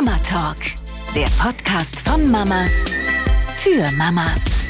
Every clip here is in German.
Mama Talk, der Podcast von Mamas für Mamas.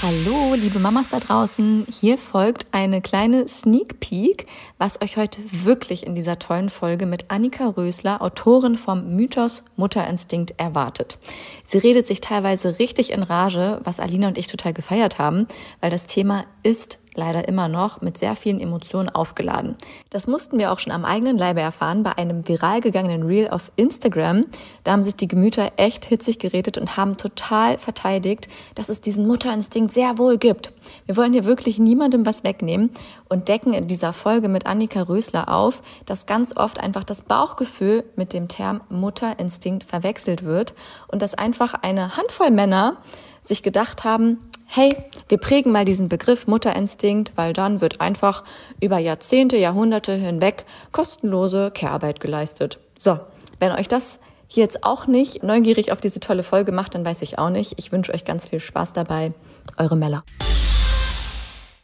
Hallo, liebe Mamas da draußen. Hier folgt eine kleine Sneak Peek, was euch heute wirklich in dieser tollen Folge mit Annika Rösler, Autorin vom Mythos Mutterinstinkt, erwartet. Sie redet sich teilweise richtig in Rage, was Alina und ich total gefeiert haben, weil das Thema ist leider immer noch mit sehr vielen Emotionen aufgeladen. Das mussten wir auch schon am eigenen Leibe erfahren bei einem viral gegangenen Reel auf Instagram. Da haben sich die Gemüter echt hitzig geredet und haben total verteidigt, dass es diesen Mutterinstinkt sehr wohl gibt. Wir wollen hier wirklich niemandem was wegnehmen und decken in dieser Folge mit Annika Rösler auf, dass ganz oft einfach das Bauchgefühl mit dem Term Mutterinstinkt verwechselt wird und dass einfach eine Handvoll Männer sich gedacht haben, hey, wir prägen mal diesen Begriff Mutterinstinkt, weil dann wird einfach über Jahrzehnte, Jahrhunderte hinweg kostenlose Care-Arbeit geleistet. So, wenn euch das hier jetzt auch nicht neugierig auf diese tolle Folge macht, dann weiß ich auch nicht. Ich wünsche euch ganz viel Spaß dabei. Eure Mella.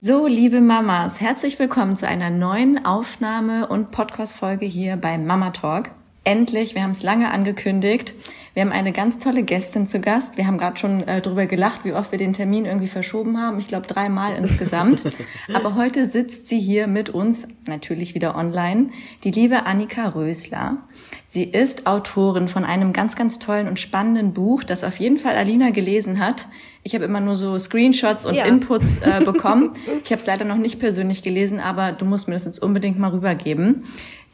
So, liebe Mamas, herzlich willkommen zu einer neuen Aufnahme und Podcast-Folge hier bei Mama Talk endlich, wir haben es lange angekündigt. Wir haben eine ganz tolle Gästin zu Gast. Wir haben gerade schon äh, drüber gelacht, wie oft wir den Termin irgendwie verschoben haben. Ich glaube dreimal insgesamt. Aber heute sitzt sie hier mit uns, natürlich wieder online, die liebe Annika Rösler. Sie ist Autorin von einem ganz, ganz tollen und spannenden Buch, das auf jeden Fall Alina gelesen hat. Ich habe immer nur so Screenshots und ja. Inputs äh, bekommen. ich habe es leider noch nicht persönlich gelesen, aber du musst mir das jetzt unbedingt mal rübergeben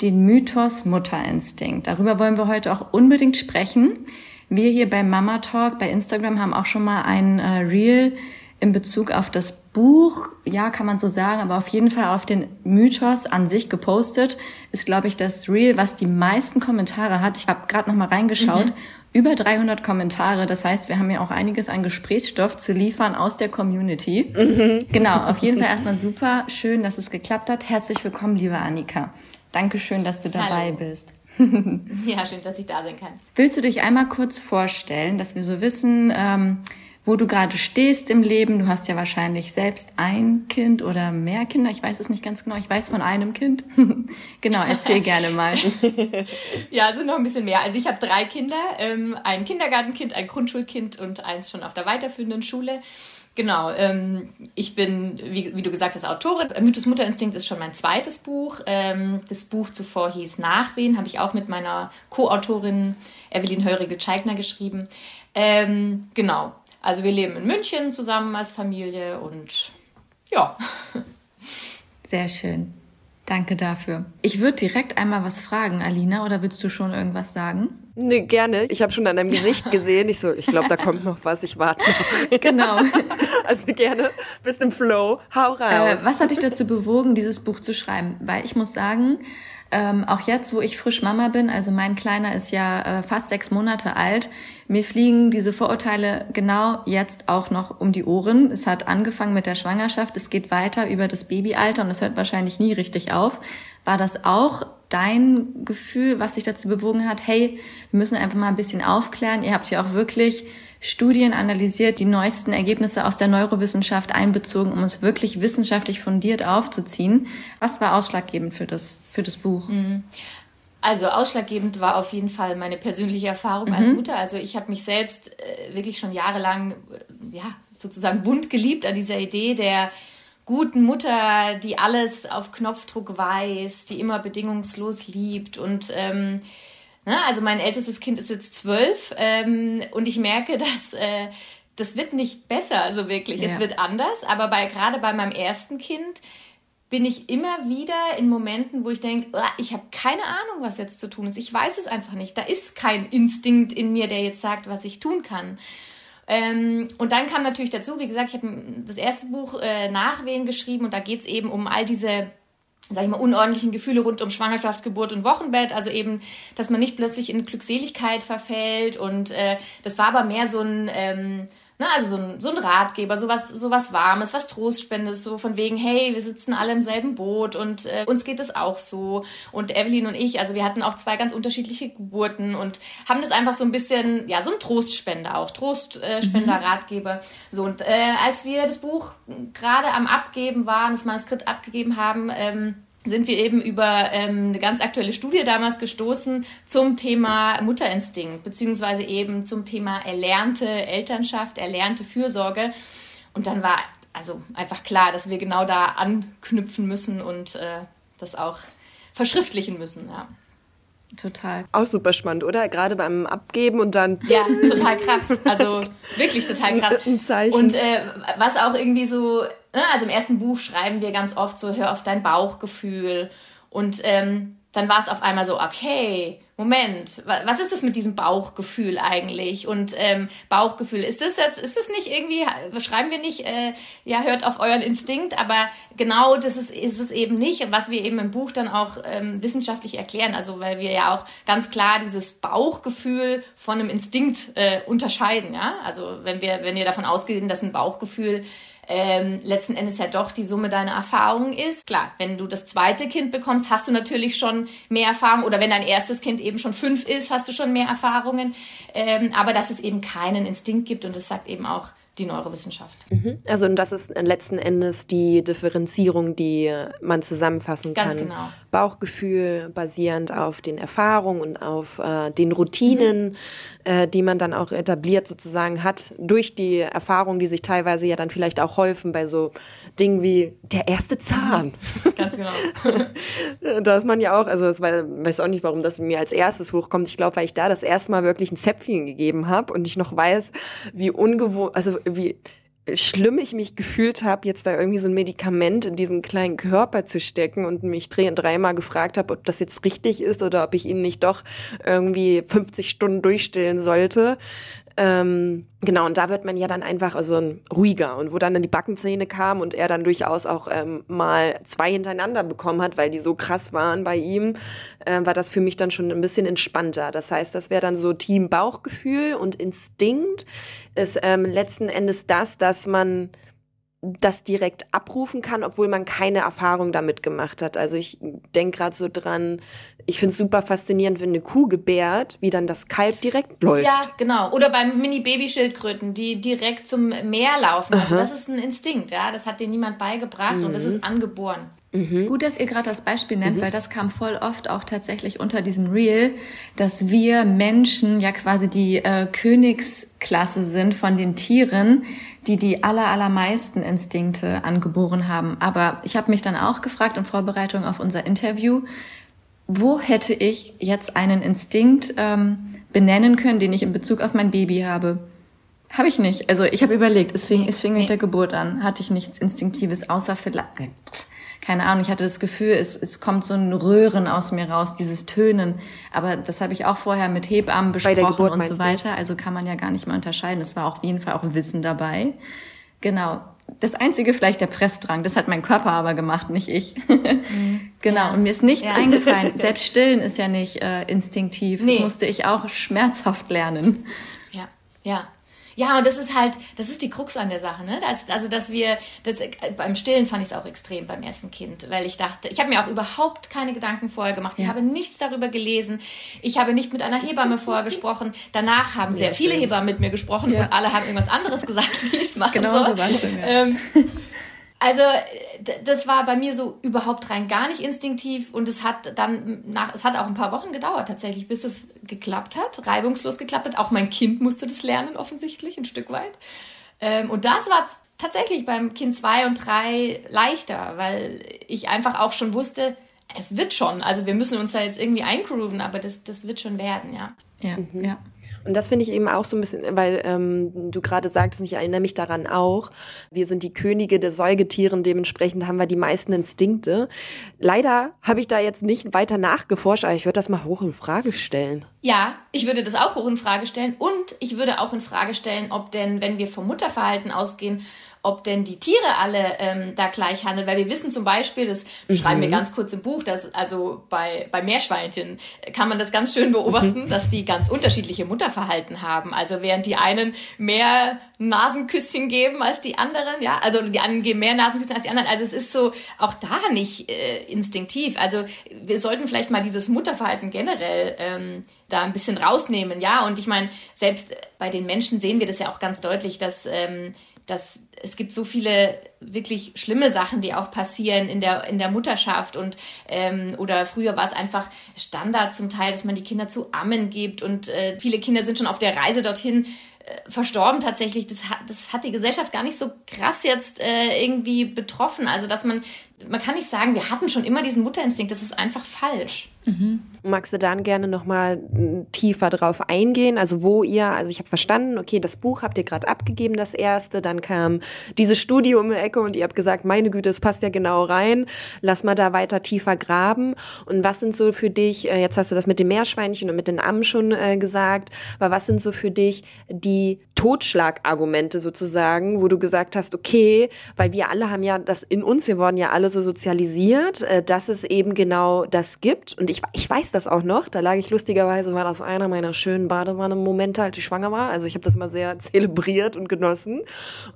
den Mythos Mutterinstinkt. Darüber wollen wir heute auch unbedingt sprechen. Wir hier bei Mama Talk bei Instagram haben auch schon mal ein äh, Reel in Bezug auf das Buch, ja, kann man so sagen, aber auf jeden Fall auf den Mythos an sich gepostet. Ist, glaube ich, das Reel, was die meisten Kommentare hat. Ich habe gerade noch mal reingeschaut. Mhm. Über 300 Kommentare. Das heißt, wir haben ja auch einiges an Gesprächsstoff zu liefern aus der Community. Mhm. Genau, auf jeden Fall erstmal super schön, dass es geklappt hat. Herzlich willkommen, liebe Annika. Dankeschön, dass du dabei Hallo. bist. ja, schön, dass ich da sein kann. Willst du dich einmal kurz vorstellen, dass wir so wissen, ähm, wo du gerade stehst im Leben? Du hast ja wahrscheinlich selbst ein Kind oder mehr Kinder. Ich weiß es nicht ganz genau. Ich weiß von einem Kind. genau, erzähl gerne mal. ja, also noch ein bisschen mehr. Also ich habe drei Kinder, ähm, ein Kindergartenkind, ein Grundschulkind und eins schon auf der weiterführenden Schule. Genau, ähm, ich bin, wie, wie, du gesagt hast, Autorin. Mythos Mutterinstinkt ist schon mein zweites Buch. Ähm, das Buch zuvor hieß Nachwehen, habe ich auch mit meiner Co-Autorin Evelyn Heurigel-Scheigner geschrieben. Ähm, genau, also wir leben in München zusammen als Familie und ja. Sehr schön. Danke dafür. Ich würde direkt einmal was fragen, Alina, oder willst du schon irgendwas sagen? Nee, gerne. Ich habe schon an deinem Gesicht gesehen. Ich so, ich glaube, da kommt noch was, ich warte noch. Genau. also gerne, bist im Flow, hau raus. Äh, was hat dich dazu bewogen, dieses Buch zu schreiben? Weil ich muss sagen, ähm, auch jetzt, wo ich frisch Mama bin, also mein Kleiner ist ja äh, fast sechs Monate alt, mir fliegen diese Vorurteile genau jetzt auch noch um die Ohren. Es hat angefangen mit der Schwangerschaft, es geht weiter über das Babyalter und es hört wahrscheinlich nie richtig auf. War das auch dein Gefühl, was sich dazu bewogen hat, hey, wir müssen einfach mal ein bisschen aufklären. Ihr habt ja auch wirklich Studien analysiert, die neuesten Ergebnisse aus der Neurowissenschaft einbezogen, um uns wirklich wissenschaftlich fundiert aufzuziehen. Was war ausschlaggebend für das, für das Buch? Mhm. Also ausschlaggebend war auf jeden Fall meine persönliche Erfahrung mhm. als Mutter. Also ich habe mich selbst äh, wirklich schon jahrelang, äh, ja, sozusagen wund geliebt an dieser Idee der guten Mutter, die alles auf Knopfdruck weiß, die immer bedingungslos liebt und ähm? Also mein ältestes Kind ist jetzt zwölf ähm, und ich merke, dass äh, das wird nicht besser, also wirklich. Ja. Es wird anders, aber bei, gerade bei meinem ersten Kind bin ich immer wieder in Momenten, wo ich denke, oh, ich habe keine Ahnung, was jetzt zu tun ist. Ich weiß es einfach nicht. Da ist kein Instinkt in mir, der jetzt sagt, was ich tun kann. Ähm, und dann kam natürlich dazu, wie gesagt, ich habe das erste Buch äh, Nachwehen geschrieben und da geht es eben um all diese sag ich mal, unordentlichen Gefühle rund um Schwangerschaft, Geburt und Wochenbett. Also eben, dass man nicht plötzlich in Glückseligkeit verfällt. Und äh, das war aber mehr so ein, ähm, Ne, also so ein, so ein Ratgeber, sowas, sowas Warmes, was Trostspendendes, so von wegen, hey, wir sitzen alle im selben Boot und äh, uns geht es auch so. Und Evelyn und ich, also wir hatten auch zwei ganz unterschiedliche Geburten und haben das einfach so ein bisschen, ja, so ein Trostspender auch, Trostspender, mhm. Ratgeber. So, und äh, als wir das Buch gerade am Abgeben waren, das Manuskript abgegeben haben, ähm, sind wir eben über ähm, eine ganz aktuelle Studie damals gestoßen zum Thema Mutterinstinkt, beziehungsweise eben zum Thema erlernte Elternschaft, erlernte Fürsorge. Und dann war also einfach klar, dass wir genau da anknüpfen müssen und äh, das auch verschriftlichen müssen. Ja. Total. Auch super spannend, oder? Gerade beim Abgeben und dann. Ja, total krass. Also wirklich total krass. Ein Zeichen. Und äh, was auch irgendwie so, also im ersten Buch schreiben wir ganz oft so, hör auf dein Bauchgefühl. Und ähm, dann war es auf einmal so, okay, Moment, was ist das mit diesem Bauchgefühl eigentlich? Und ähm, Bauchgefühl, ist das jetzt, ist das nicht irgendwie, schreiben wir nicht, äh, ja, hört auf euren Instinkt, aber genau das ist, ist es eben nicht, was wir eben im Buch dann auch ähm, wissenschaftlich erklären. Also weil wir ja auch ganz klar dieses Bauchgefühl von einem Instinkt äh, unterscheiden, ja. Also wenn wir, wenn wir davon ausgehen, dass ein Bauchgefühl ähm, letzten Endes ja doch die Summe deiner Erfahrungen ist. Klar, wenn du das zweite Kind bekommst, hast du natürlich schon mehr Erfahrung oder wenn dein erstes Kind eben schon fünf ist, hast du schon mehr Erfahrungen. Ähm, aber dass es eben keinen Instinkt gibt und das sagt eben auch die Neurowissenschaft. Mhm. Also und das ist letzten Endes die Differenzierung, die man zusammenfassen Ganz kann. genau. Bauchgefühl basierend auf den Erfahrungen und auf äh, den Routinen, mhm. äh, die man dann auch etabliert sozusagen hat durch die Erfahrungen, die sich teilweise ja dann vielleicht auch häufen bei so Dingen wie der erste Zahn. Ganz genau. da ist man ja auch, also ich weiß auch nicht, warum das mir als erstes hochkommt. Ich glaube, weil ich da das erste Mal wirklich ein Zäpfchen gegeben habe und ich noch weiß, wie ungewohnt, also wie schlimm ich mich gefühlt habe, jetzt da irgendwie so ein Medikament in diesen kleinen Körper zu stecken und mich dreimal gefragt habe, ob das jetzt richtig ist oder ob ich ihn nicht doch irgendwie 50 Stunden durchstillen sollte. Ähm, genau, und da wird man ja dann einfach also ruhiger. Und wo dann die Backenzähne kamen und er dann durchaus auch ähm, mal zwei hintereinander bekommen hat, weil die so krass waren bei ihm, äh, war das für mich dann schon ein bisschen entspannter. Das heißt, das wäre dann so Team Bauchgefühl und Instinkt ist ähm, letzten Endes das, dass man das direkt abrufen kann, obwohl man keine Erfahrung damit gemacht hat. Also ich denke gerade so dran, ich finde es super faszinierend, wenn eine Kuh gebärt, wie dann das Kalb direkt läuft. Ja, genau. Oder beim Mini-Baby-Schildkröten, die direkt zum Meer laufen. Also Aha. das ist ein Instinkt, ja. Das hat dir niemand beigebracht mhm. und das ist mhm. angeboren. Mhm. Gut, dass ihr gerade das Beispiel nennt, mhm. weil das kam voll oft auch tatsächlich unter diesem Reel, dass wir Menschen ja quasi die äh, Königsklasse sind von den Tieren, die die aller, allermeisten Instinkte angeboren haben. Aber ich habe mich dann auch gefragt in Vorbereitung auf unser Interview, wo hätte ich jetzt einen Instinkt ähm, benennen können, den ich in Bezug auf mein Baby habe? Habe ich nicht. Also ich habe überlegt, es fing, es fing mit der Geburt an, hatte ich nichts Instinktives, außer vielleicht, keine Ahnung, ich hatte das Gefühl, es, es kommt so ein Röhren aus mir raus, dieses Tönen. Aber das habe ich auch vorher mit Hebammen besprochen und so weiter. Also kann man ja gar nicht mehr unterscheiden. Es war auf jeden Fall auch Wissen dabei. Genau. Das einzige vielleicht der Pressdrang, das hat mein Körper aber gemacht, nicht ich. Mhm. genau. Ja. Und mir ist nichts ja. eingefallen. Selbst stillen ist ja nicht äh, instinktiv. Nee. Das musste ich auch schmerzhaft lernen. Ja, ja. Ja, und das ist halt, das ist die Krux an der Sache, ne? Das, also, dass wir, das, beim Stillen fand ich es auch extrem beim ersten Kind, weil ich dachte, ich habe mir auch überhaupt keine Gedanken vorher gemacht. Ich habe nichts darüber gelesen. Ich habe nicht mit einer Hebamme vorher gesprochen. Danach haben sehr ja, viele Hebammen mit mir gesprochen ja. und alle haben irgendwas anderes gesagt, wie ich es machen genau soll. So war's bei mir. Ähm, also das war bei mir so überhaupt rein gar nicht instinktiv und es hat dann nach, es hat auch ein paar Wochen gedauert tatsächlich, bis es geklappt hat, reibungslos geklappt hat. Auch mein Kind musste das lernen offensichtlich ein Stück weit. Ähm, und das war tatsächlich beim Kind zwei und drei leichter, weil ich einfach auch schon wusste, es wird schon. Also wir müssen uns da jetzt irgendwie eingrooven, aber das, das wird schon werden, ja. Ja, mhm. ja. Und das finde ich eben auch so ein bisschen, weil ähm, du gerade sagtest, und ich erinnere mich daran auch, wir sind die Könige der Säugetieren, dementsprechend haben wir die meisten Instinkte. Leider habe ich da jetzt nicht weiter nachgeforscht, aber ich würde das mal hoch in Frage stellen. Ja, ich würde das auch hoch in Frage stellen und ich würde auch in Frage stellen, ob denn, wenn wir vom Mutterverhalten ausgehen, ob denn die Tiere alle ähm, da gleich handeln, weil wir wissen zum Beispiel, das beschreiben mhm. wir ganz kurz im Buch, dass also bei, bei Meerschweinchen kann man das ganz schön beobachten, mhm. dass die ganz unterschiedliche Mutterverhalten haben. Also während die einen mehr Nasenküsschen geben als die anderen, ja, also die einen geben mehr Nasenküsschen als die anderen. Also es ist so auch da nicht äh, instinktiv. Also wir sollten vielleicht mal dieses Mutterverhalten generell ähm, da ein bisschen rausnehmen, ja. Und ich meine, selbst bei den Menschen sehen wir das ja auch ganz deutlich, dass ähm, dass es gibt so viele wirklich schlimme Sachen, die auch passieren in der, in der Mutterschaft und ähm, oder früher war es einfach Standard zum Teil, dass man die Kinder zu ammen gibt und äh, viele Kinder sind schon auf der Reise dorthin äh, verstorben tatsächlich. Das hat, das hat die Gesellschaft gar nicht so krass jetzt äh, irgendwie betroffen. Also dass man, man kann nicht sagen, wir hatten schon immer diesen Mutterinstinkt, das ist einfach falsch. Mhm. Magst du dann gerne nochmal tiefer drauf eingehen? Also wo ihr, also ich habe verstanden, okay, das Buch habt ihr gerade abgegeben, das erste, dann kam dieses Studio um die Ecke und ihr habt gesagt, meine Güte, es passt ja genau rein, lass mal da weiter tiefer graben. Und was sind so für dich, äh, jetzt hast du das mit dem Meerschweinchen und mit den Ammen schon äh, gesagt, aber was sind so für dich die Totschlagargumente sozusagen, wo du gesagt hast, okay, weil wir alle haben ja das in uns, wir wurden ja alle so sozialisiert, äh, dass es eben genau das gibt und ich, ich weiß das auch noch, da lag ich lustigerweise, war das einer meiner schönen Badewanne-Momente, als ich schwanger war. Also ich habe das mal sehr zelebriert und genossen.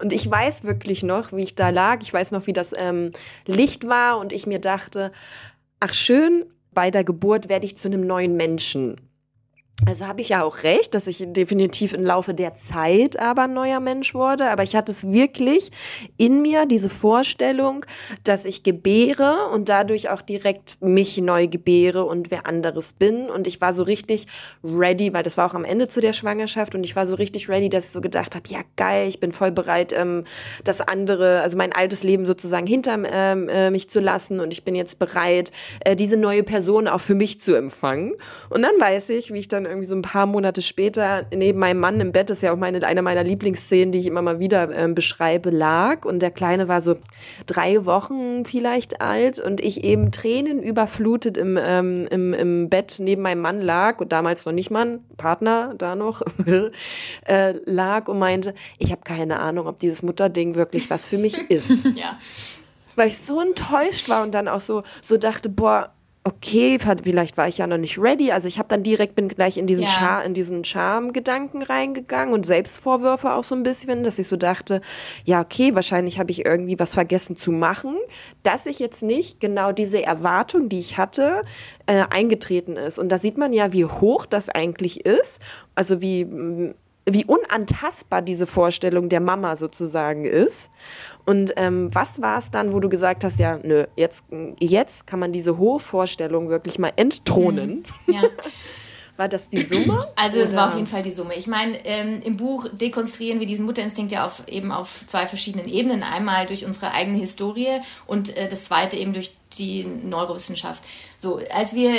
Und ich weiß wirklich noch, wie ich da lag. Ich weiß noch, wie das ähm, Licht war und ich mir dachte, ach schön, bei der Geburt werde ich zu einem neuen Menschen. Also habe ich ja auch recht, dass ich definitiv im Laufe der Zeit aber ein neuer Mensch wurde. Aber ich hatte es wirklich in mir, diese Vorstellung, dass ich gebäre und dadurch auch direkt mich neu gebäre und wer anderes bin. Und ich war so richtig ready, weil das war auch am Ende zu der Schwangerschaft und ich war so richtig ready, dass ich so gedacht habe, ja geil, ich bin voll bereit, ähm, das andere, also mein altes Leben sozusagen hinter ähm, äh, mich zu lassen und ich bin jetzt bereit, äh, diese neue Person auch für mich zu empfangen. Und dann weiß ich, wie ich dann irgendwie so ein paar Monate später neben meinem Mann im Bett, das ist ja auch meine, eine meiner Lieblingsszenen, die ich immer mal wieder ähm, beschreibe, lag. Und der Kleine war so drei Wochen vielleicht alt und ich eben Tränen überflutet im, ähm, im, im Bett neben meinem Mann lag und damals noch nicht Mann, Partner da noch, äh, lag und meinte, ich habe keine Ahnung, ob dieses Mutterding wirklich was für mich ist. ja. Weil ich so enttäuscht war und dann auch so, so dachte, boah, okay, vielleicht war ich ja noch nicht ready. Also ich habe dann direkt bin gleich in diesen ja. Char in diesen Charme-Gedanken reingegangen und Selbstvorwürfe auch so ein bisschen, dass ich so dachte, ja okay, wahrscheinlich habe ich irgendwie was vergessen zu machen, dass ich jetzt nicht genau diese Erwartung, die ich hatte, äh, eingetreten ist. Und da sieht man ja, wie hoch das eigentlich ist. Also wie wie unantastbar diese Vorstellung der Mama sozusagen ist. Und ähm, was war es dann, wo du gesagt hast, ja, nö, jetzt, jetzt kann man diese hohe Vorstellung wirklich mal entthronen? Mhm. Ja. War das die Summe? Also oder? es war auf jeden Fall die Summe. Ich meine, ähm, im Buch dekonstruieren wir diesen Mutterinstinkt ja auf, eben auf zwei verschiedenen Ebenen. Einmal durch unsere eigene Historie und äh, das zweite eben durch die Neurowissenschaft. So, als wir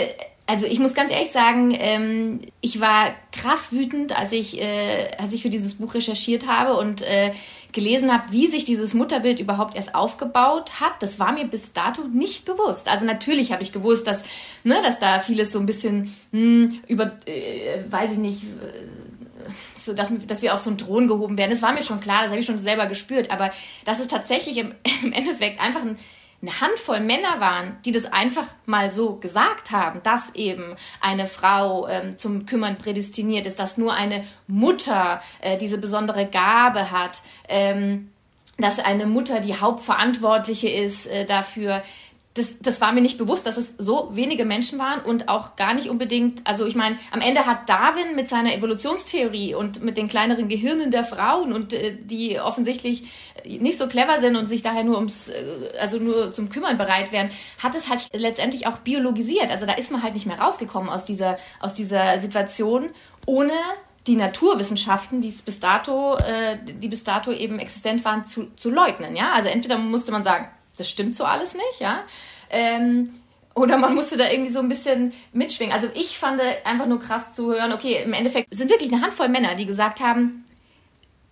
also ich muss ganz ehrlich sagen, ähm, ich war krass wütend, als ich, äh, als ich für dieses Buch recherchiert habe und äh, gelesen habe, wie sich dieses Mutterbild überhaupt erst aufgebaut hat. Das war mir bis dato nicht bewusst. Also natürlich habe ich gewusst, dass, ne, dass da vieles so ein bisschen mh, hm, über, äh, weiß ich nicht, äh, so, dass, dass wir auf so einen Thron gehoben werden. Das war mir schon klar, das habe ich schon selber gespürt. Aber dass es tatsächlich im, im Endeffekt einfach ein eine Handvoll Männer waren, die das einfach mal so gesagt haben, dass eben eine Frau ähm, zum Kümmern prädestiniert ist, dass nur eine Mutter äh, diese besondere Gabe hat, ähm, dass eine Mutter die Hauptverantwortliche ist äh, dafür, das, das war mir nicht bewusst, dass es so wenige Menschen waren und auch gar nicht unbedingt, also ich meine, am Ende hat Darwin mit seiner Evolutionstheorie und mit den kleineren Gehirnen der Frauen und äh, die offensichtlich nicht so clever sind und sich daher nur ums, äh, also nur zum Kümmern bereit wären, hat es halt letztendlich auch biologisiert. Also da ist man halt nicht mehr rausgekommen aus dieser, aus dieser Situation, ohne die Naturwissenschaften, die bis dato, äh, die bis dato eben existent waren, zu, zu leugnen. Ja? Also entweder musste man sagen, das stimmt so alles nicht, ja. Ähm, oder man musste da irgendwie so ein bisschen mitschwingen. Also ich fand einfach nur krass zu hören, okay, im Endeffekt sind wirklich eine Handvoll Männer, die gesagt haben,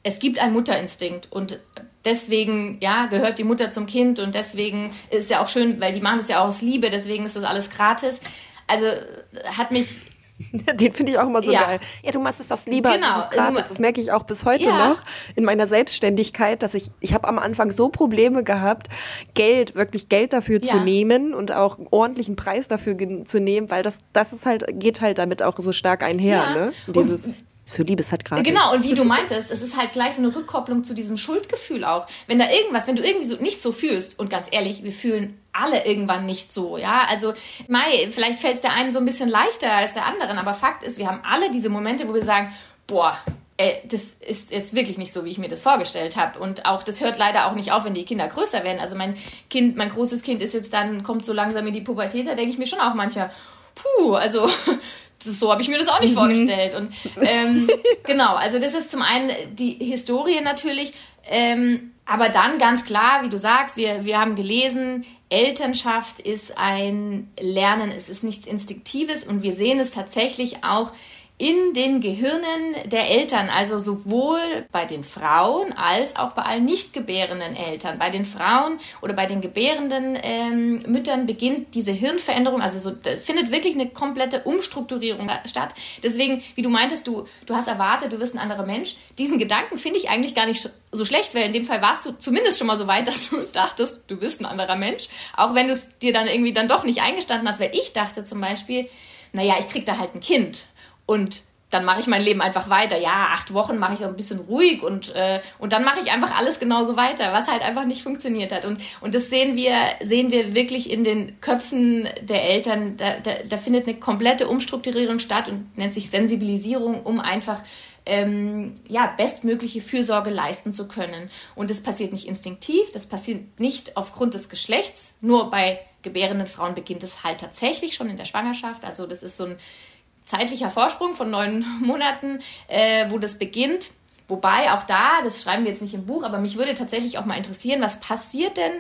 es gibt einen Mutterinstinkt und deswegen, ja, gehört die Mutter zum Kind und deswegen ist ja auch schön, weil die machen das ja auch aus Liebe, deswegen ist das alles gratis. Also hat mich Den finde ich auch immer so ja. geil. Ja, du machst es aufs Liebe, genau. das ist gratis. Also, das merke ich auch bis heute ja. noch in meiner Selbstständigkeit, dass ich, ich habe am Anfang so Probleme gehabt, Geld, wirklich Geld dafür ja. zu nehmen und auch ordentlichen Preis dafür zu nehmen, weil das, das ist halt, geht halt damit auch so stark einher, ne? Dieses, und, für Liebe ist halt gratis. Genau, und wie du meintest, es ist halt gleich so eine Rückkopplung zu diesem Schuldgefühl auch. Wenn da irgendwas, wenn du irgendwie so nicht so fühlst, und ganz ehrlich, wir fühlen alle irgendwann nicht so, ja. Also, Mai, vielleicht fällt es der einen so ein bisschen leichter als der anderen, aber Fakt ist, wir haben alle diese Momente, wo wir sagen, boah, äh, das ist jetzt wirklich nicht so, wie ich mir das vorgestellt habe. Und auch das hört leider auch nicht auf, wenn die Kinder größer werden. Also mein Kind, mein großes Kind ist jetzt dann, kommt so langsam in die Pubertät, da denke ich mir schon auch manchmal, puh, also so habe ich mir das auch nicht mhm. vorgestellt. Und ähm, genau, also das ist zum einen die Historie natürlich, ähm, aber dann ganz klar, wie du sagst, wir, wir haben gelesen, Elternschaft ist ein Lernen, es ist nichts Instinktives und wir sehen es tatsächlich auch in den Gehirnen der Eltern, also sowohl bei den Frauen als auch bei allen nicht gebärenden Eltern. Bei den Frauen oder bei den gebärenden ähm, Müttern beginnt diese Hirnveränderung, also so, findet wirklich eine komplette Umstrukturierung statt. Deswegen, wie du meintest, du, du hast erwartet, du wirst ein anderer Mensch. Diesen Gedanken finde ich eigentlich gar nicht so schlecht, weil in dem Fall warst du zumindest schon mal so weit, dass du dachtest, du bist ein anderer Mensch. Auch wenn du es dir dann irgendwie dann doch nicht eingestanden hast, weil ich dachte zum Beispiel, naja, ich krieg da halt ein Kind und dann mache ich mein Leben einfach weiter. Ja, acht Wochen mache ich ein bisschen ruhig und, äh, und dann mache ich einfach alles genauso weiter, was halt einfach nicht funktioniert hat. Und, und das sehen wir, sehen wir wirklich in den Köpfen der Eltern. Da, da, da findet eine komplette Umstrukturierung statt und nennt sich Sensibilisierung, um einfach ähm, ja, bestmögliche Fürsorge leisten zu können. Und das passiert nicht instinktiv, das passiert nicht aufgrund des Geschlechts. Nur bei gebärenden Frauen beginnt es halt tatsächlich schon in der Schwangerschaft. Also das ist so ein zeitlicher Vorsprung von neun Monaten, äh, wo das beginnt. Wobei auch da, das schreiben wir jetzt nicht im Buch, aber mich würde tatsächlich auch mal interessieren, was passiert denn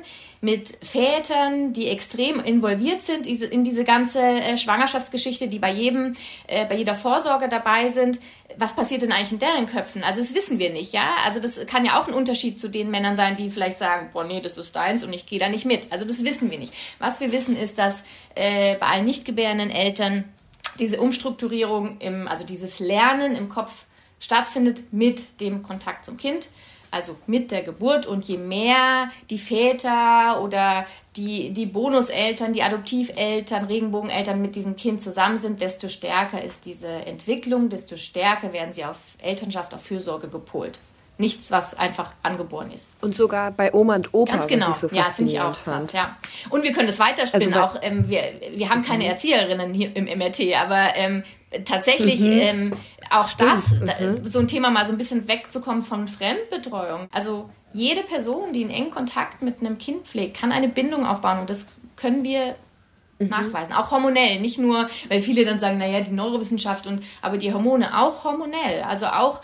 mit Vätern, die extrem involviert sind in diese ganze äh, Schwangerschaftsgeschichte, die bei jedem, äh, bei jeder Vorsorge dabei sind. Was passiert denn eigentlich in deren Köpfen? Also das wissen wir nicht, ja. Also das kann ja auch ein Unterschied zu den Männern sein, die vielleicht sagen, boah, nee, das ist deins und ich gehe da nicht mit. Also das wissen wir nicht. Was wir wissen ist, dass äh, bei allen nicht gebärenden Eltern diese Umstrukturierung, im, also dieses Lernen im Kopf stattfindet mit dem Kontakt zum Kind, also mit der Geburt. Und je mehr die Väter oder die, die Bonuseltern, die Adoptiveltern, Regenbogeneltern mit diesem Kind zusammen sind, desto stärker ist diese Entwicklung, desto stärker werden sie auf Elternschaft, auf Fürsorge gepolt nichts, was einfach angeboren ist. Und sogar bei Oma und Opa. Ganz genau. So ja, finde ich auch krass, ja. Und wir können das weiterspinnen. Also, auch ähm, wir, wir haben keine mhm. Erzieherinnen hier im MRT, aber ähm, tatsächlich mhm. ähm, auch Stimmt. das, mhm. so ein Thema mal so ein bisschen wegzukommen von Fremdbetreuung. Also jede Person, die einen engen Kontakt mit einem Kind pflegt, kann eine Bindung aufbauen und das können wir Mhm. nachweisen. Auch hormonell, nicht nur, weil viele dann sagen, naja, die Neurowissenschaft und aber die Hormone auch hormonell. Also auch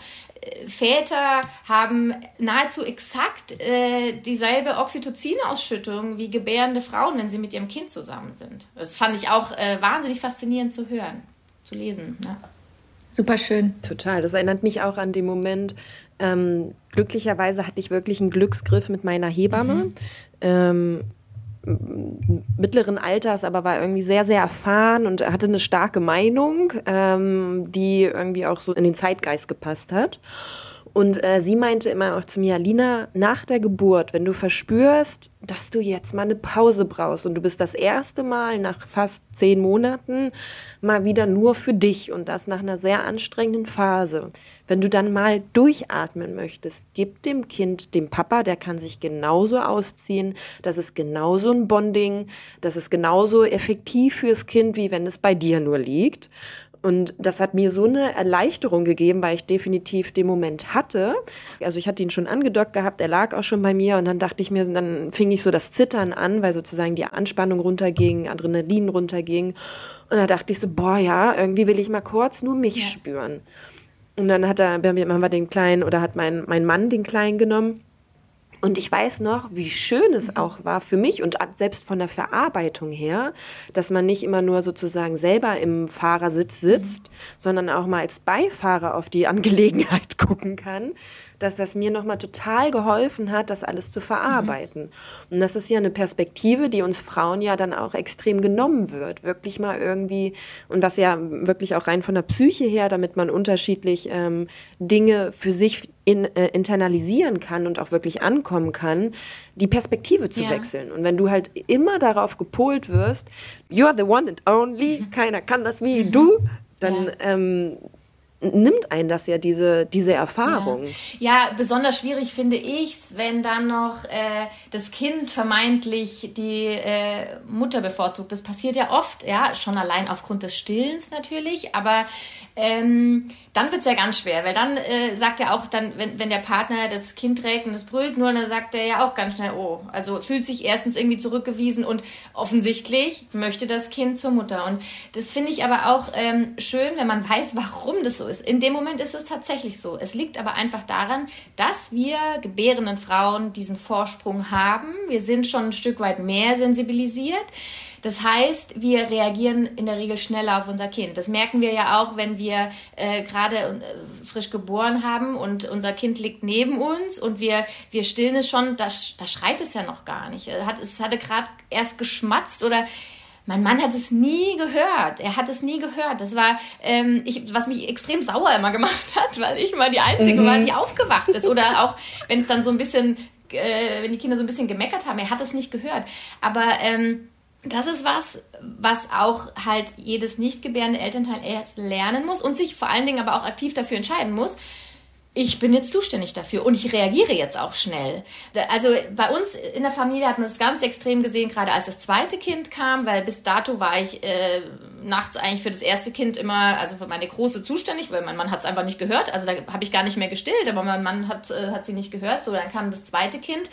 Väter haben nahezu exakt äh, dieselbe Oxytocin-Ausschüttung wie gebärende Frauen, wenn sie mit ihrem Kind zusammen sind. Das fand ich auch äh, wahnsinnig faszinierend zu hören, zu lesen. Ne? Super schön. Total. Das erinnert mich auch an den Moment. Ähm, glücklicherweise hatte ich wirklich einen Glücksgriff mit meiner Hebamme. Mhm. Ähm, mittleren Alters, aber war irgendwie sehr, sehr erfahren und hatte eine starke Meinung, ähm, die irgendwie auch so in den Zeitgeist gepasst hat. Und äh, sie meinte immer auch zu mir, Lina, nach der Geburt, wenn du verspürst, dass du jetzt mal eine Pause brauchst und du bist das erste Mal nach fast zehn Monaten mal wieder nur für dich und das nach einer sehr anstrengenden Phase. Wenn du dann mal durchatmen möchtest, gib dem Kind, dem Papa, der kann sich genauso ausziehen. Das ist genauso ein Bonding. Das ist genauso effektiv fürs Kind, wie wenn es bei dir nur liegt. Und das hat mir so eine Erleichterung gegeben, weil ich definitiv den Moment hatte. Also ich hatte ihn schon angedockt gehabt, er lag auch schon bei mir und dann dachte ich mir, dann fing ich so das Zittern an, weil sozusagen die Anspannung runterging, Adrenalin runterging. Und da dachte ich so, boah, ja, irgendwie will ich mal kurz nur mich ja. spüren. Und dann hat er, haben wir den Kleinen oder hat mein, mein Mann den Kleinen genommen und ich weiß noch, wie schön es auch war für mich und selbst von der Verarbeitung her, dass man nicht immer nur sozusagen selber im Fahrersitz sitzt, mhm. sondern auch mal als Beifahrer auf die Angelegenheit gucken kann, dass das mir nochmal total geholfen hat, das alles zu verarbeiten. Mhm. Und das ist ja eine Perspektive, die uns Frauen ja dann auch extrem genommen wird. Wirklich mal irgendwie, und das ja wirklich auch rein von der Psyche her, damit man unterschiedlich ähm, Dinge für sich in, äh, internalisieren kann und auch wirklich ankommen kann, die Perspektive zu ja. wechseln. Und wenn du halt immer darauf gepolt wirst, you're the one and only, mhm. keiner kann das wie mhm. du, dann ja. ähm, nimmt einen das ja, diese, diese Erfahrung. Ja. ja besonders schwierig finde ich wenn dann noch äh, das Kind vermeintlich die äh, Mutter bevorzugt. Das passiert ja oft, ja, schon allein aufgrund des Stillens natürlich, aber ähm, dann wird es ja ganz schwer, weil dann äh, sagt er auch, dann, wenn, wenn der Partner das Kind trägt und es brüllt nur, dann sagt er ja auch ganz schnell, oh, also fühlt sich erstens irgendwie zurückgewiesen und offensichtlich möchte das Kind zur Mutter. Und das finde ich aber auch ähm, schön, wenn man weiß, warum das so ist. In dem Moment ist es tatsächlich so. Es liegt aber einfach daran, dass wir gebärenden Frauen diesen Vorsprung haben. Wir sind schon ein Stück weit mehr sensibilisiert. Das heißt, wir reagieren in der Regel schneller auf unser Kind. Das merken wir ja auch, wenn wir äh, gerade äh, frisch geboren haben und unser Kind liegt neben uns und wir, wir stillen es schon, da, da schreit es ja noch gar nicht. Es, hat, es hatte gerade erst geschmatzt oder mein Mann hat es nie gehört. Er hat es nie gehört. Das war, ähm, ich, was mich extrem sauer immer gemacht hat, weil ich mal die Einzige mhm. war, die aufgewacht ist. Oder auch, wenn es dann so ein bisschen, äh, wenn die Kinder so ein bisschen gemeckert haben, er hat es nicht gehört. Aber ähm, das ist was, was auch halt jedes nicht gebärende Elternteil erst lernen muss und sich vor allen Dingen aber auch aktiv dafür entscheiden muss. Ich bin jetzt zuständig dafür und ich reagiere jetzt auch schnell. Also bei uns in der Familie hat man das ganz extrem gesehen, gerade als das zweite Kind kam, weil bis dato war ich äh, nachts eigentlich für das erste Kind immer, also für meine Große zuständig, weil mein Mann hat es einfach nicht gehört. Also da habe ich gar nicht mehr gestillt, aber mein Mann hat, äh, hat sie nicht gehört. So, dann kam das zweite Kind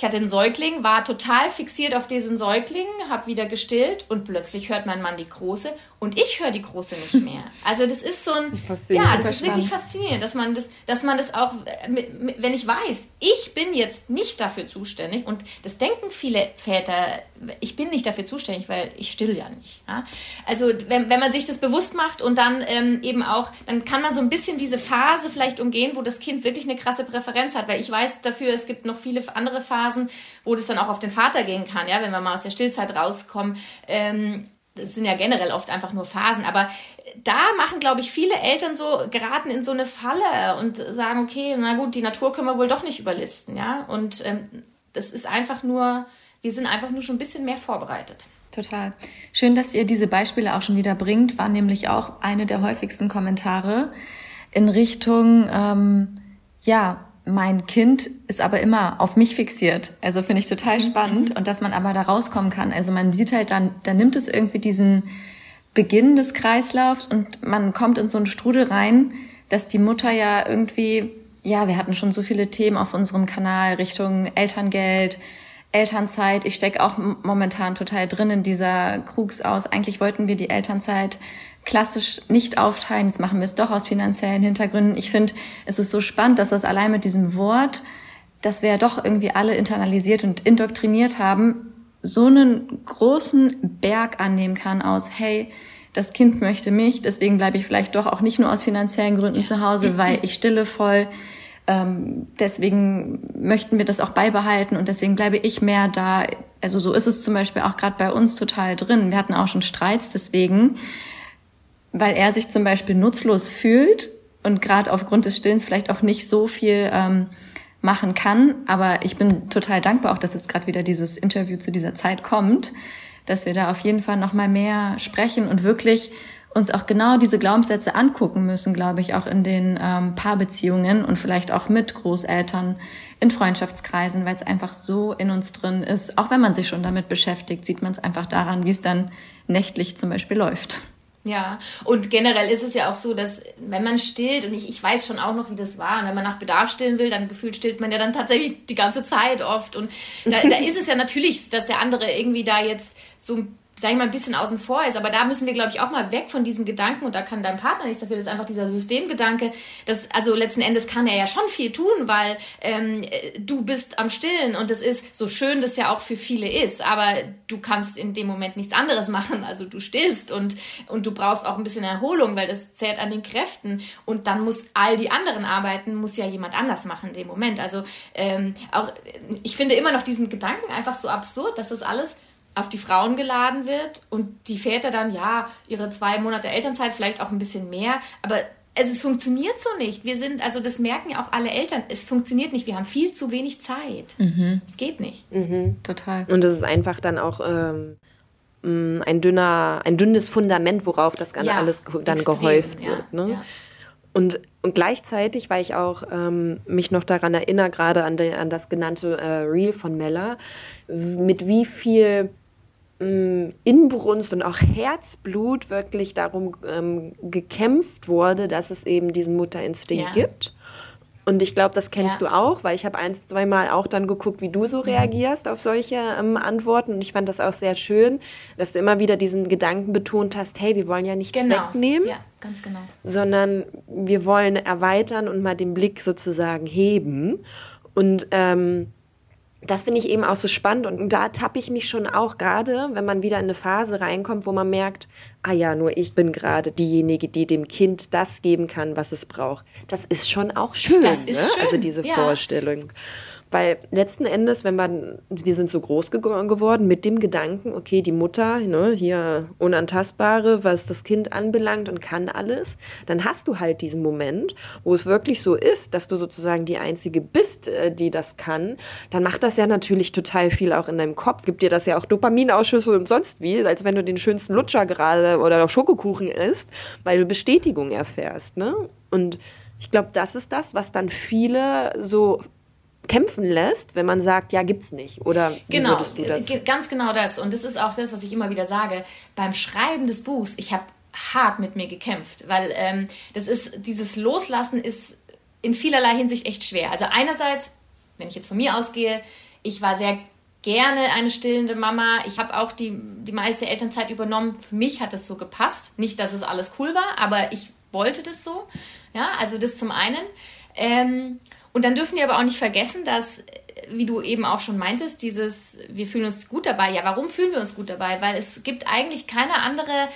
ich hatte einen Säugling, war total fixiert auf diesen Säugling, habe wieder gestillt und plötzlich hört mein Mann die Große und ich höre die Große nicht mehr. Also das ist so ein, ja, das ist wirklich faszinierend, dass man das, dass man das auch, wenn ich weiß, ich bin jetzt nicht dafür zuständig und das denken viele Väter, ich bin nicht dafür zuständig, weil ich still ja nicht. Ja? Also wenn, wenn man sich das bewusst macht und dann ähm, eben auch, dann kann man so ein bisschen diese Phase vielleicht umgehen, wo das Kind wirklich eine krasse Präferenz hat, weil ich weiß dafür, es gibt noch viele andere Phasen, wo das dann auch auf den Vater gehen kann, ja, wenn wir mal aus der Stillzeit rauskommen. Ähm, das sind ja generell oft einfach nur Phasen, aber da machen, glaube ich, viele Eltern so, geraten in so eine Falle und sagen, okay, na gut, die Natur können wir wohl doch nicht überlisten, ja. Und ähm, das ist einfach nur, wir sind einfach nur schon ein bisschen mehr vorbereitet. Total. Schön, dass ihr diese Beispiele auch schon wieder bringt, war nämlich auch eine der häufigsten Kommentare in Richtung, ähm, ja, mein Kind ist aber immer auf mich fixiert. Also finde ich total mhm. spannend und dass man aber da rauskommen kann. Also man sieht halt dann, da nimmt es irgendwie diesen Beginn des Kreislaufs und man kommt in so einen Strudel rein, dass die Mutter ja irgendwie, ja, wir hatten schon so viele Themen auf unserem Kanal Richtung Elterngeld, Elternzeit. Ich stecke auch momentan total drin in dieser Krugs aus. Eigentlich wollten wir die Elternzeit klassisch nicht aufteilen. Jetzt machen wir es doch aus finanziellen Hintergründen. Ich finde, es ist so spannend, dass das allein mit diesem Wort, das wir ja doch irgendwie alle internalisiert und indoktriniert haben, so einen großen Berg annehmen kann aus, hey, das Kind möchte mich, deswegen bleibe ich vielleicht doch auch nicht nur aus finanziellen Gründen ja. zu Hause, weil ich stille voll. Ähm, deswegen möchten wir das auch beibehalten und deswegen bleibe ich mehr da. Also so ist es zum Beispiel auch gerade bei uns total drin. Wir hatten auch schon Streits deswegen, weil er sich zum Beispiel nutzlos fühlt und gerade aufgrund des Stillens vielleicht auch nicht so viel ähm, machen kann. Aber ich bin total dankbar auch, dass jetzt gerade wieder dieses Interview zu dieser Zeit kommt, dass wir da auf jeden Fall noch mal mehr sprechen und wirklich uns auch genau diese Glaubenssätze angucken müssen, glaube ich, auch in den ähm, Paarbeziehungen und vielleicht auch mit Großeltern in Freundschaftskreisen, weil es einfach so in uns drin ist. Auch wenn man sich schon damit beschäftigt, sieht man es einfach daran, wie es dann nächtlich zum Beispiel läuft. Ja, und generell ist es ja auch so, dass wenn man stillt, und ich, ich weiß schon auch noch, wie das war, und wenn man nach Bedarf stillen will, dann gefühlt stillt man ja dann tatsächlich die ganze Zeit oft. Und da, da ist es ja natürlich, dass der andere irgendwie da jetzt so ein sag ich mal, ein bisschen außen vor ist. Aber da müssen wir, glaube ich, auch mal weg von diesem Gedanken und da kann dein Partner nichts dafür. Das ist einfach dieser Systemgedanke. Das, also letzten Endes kann er ja schon viel tun, weil ähm, du bist am Stillen und das ist so schön, das ja auch für viele ist. Aber du kannst in dem Moment nichts anderes machen. Also du stillst und, und du brauchst auch ein bisschen Erholung, weil das zählt an den Kräften. Und dann muss all die anderen Arbeiten, muss ja jemand anders machen in dem Moment. Also ähm, auch, ich finde immer noch diesen Gedanken einfach so absurd, dass das alles auf die Frauen geladen wird und die Väter dann, ja, ihre zwei Monate Elternzeit, vielleicht auch ein bisschen mehr, aber also es funktioniert so nicht. Wir sind, also das merken ja auch alle Eltern, es funktioniert nicht. Wir haben viel zu wenig Zeit. Mhm. Es geht nicht. Mhm. Total. Und es ist einfach dann auch ähm, mm, ein dünner, ein dünnes Fundament, worauf das Ganze ja, alles dann extrem, gehäuft wird. Ne? Ja. Und, und gleichzeitig, weil ich auch ähm, mich noch daran erinnere, gerade an, an das genannte äh, Reel von Mella, mit wie viel Inbrunst und auch Herzblut wirklich darum ähm, gekämpft wurde, dass es eben diesen Mutterinstinkt ja. gibt. Und ich glaube, das kennst ja. du auch, weil ich habe ein, zwei Mal auch dann geguckt, wie du so mhm. reagierst auf solche ähm, Antworten. Und ich fand das auch sehr schön, dass du immer wieder diesen Gedanken betont hast, hey, wir wollen ja nichts genau. wegnehmen. Ja, ganz genau. Sondern wir wollen erweitern und mal den Blick sozusagen heben. Und ähm, das finde ich eben auch so spannend und da tappe ich mich schon auch gerade, wenn man wieder in eine Phase reinkommt, wo man merkt, ah ja, nur ich bin gerade diejenige, die dem Kind das geben kann, was es braucht. Das ist schon auch schön, das ist ne? schön. also diese ja. Vorstellung. Weil letzten Endes, wenn man, wir sind so groß ge geworden mit dem Gedanken, okay, die Mutter, ne, hier unantastbare, was das Kind anbelangt und kann alles, dann hast du halt diesen Moment, wo es wirklich so ist, dass du sozusagen die Einzige bist, äh, die das kann, dann macht das ja natürlich total viel auch in deinem Kopf, gibt dir das ja auch Dopaminausschüsse und sonst wie, als wenn du den schönsten Lutscher gerade oder Schokokuchen isst, weil du Bestätigung erfährst, ne? Und ich glaube, das ist das, was dann viele so kämpfen lässt, wenn man sagt, ja, gibt's nicht. Oder wie genau, würdest du das? Ganz genau das. Und das ist auch das, was ich immer wieder sage. Beim Schreiben des Buchs, ich habe hart mit mir gekämpft, weil ähm, das ist, dieses Loslassen ist in vielerlei Hinsicht echt schwer. Also einerseits, wenn ich jetzt von mir ausgehe, ich war sehr gerne eine stillende Mama. Ich habe auch die, die meiste Elternzeit übernommen. Für mich hat das so gepasst. Nicht, dass es alles cool war, aber ich wollte das so. Ja, also das zum einen. Ähm, und dann dürfen wir aber auch nicht vergessen, dass, wie du eben auch schon meintest, dieses, wir fühlen uns gut dabei. Ja, warum fühlen wir uns gut dabei? Weil es gibt eigentlich keine andere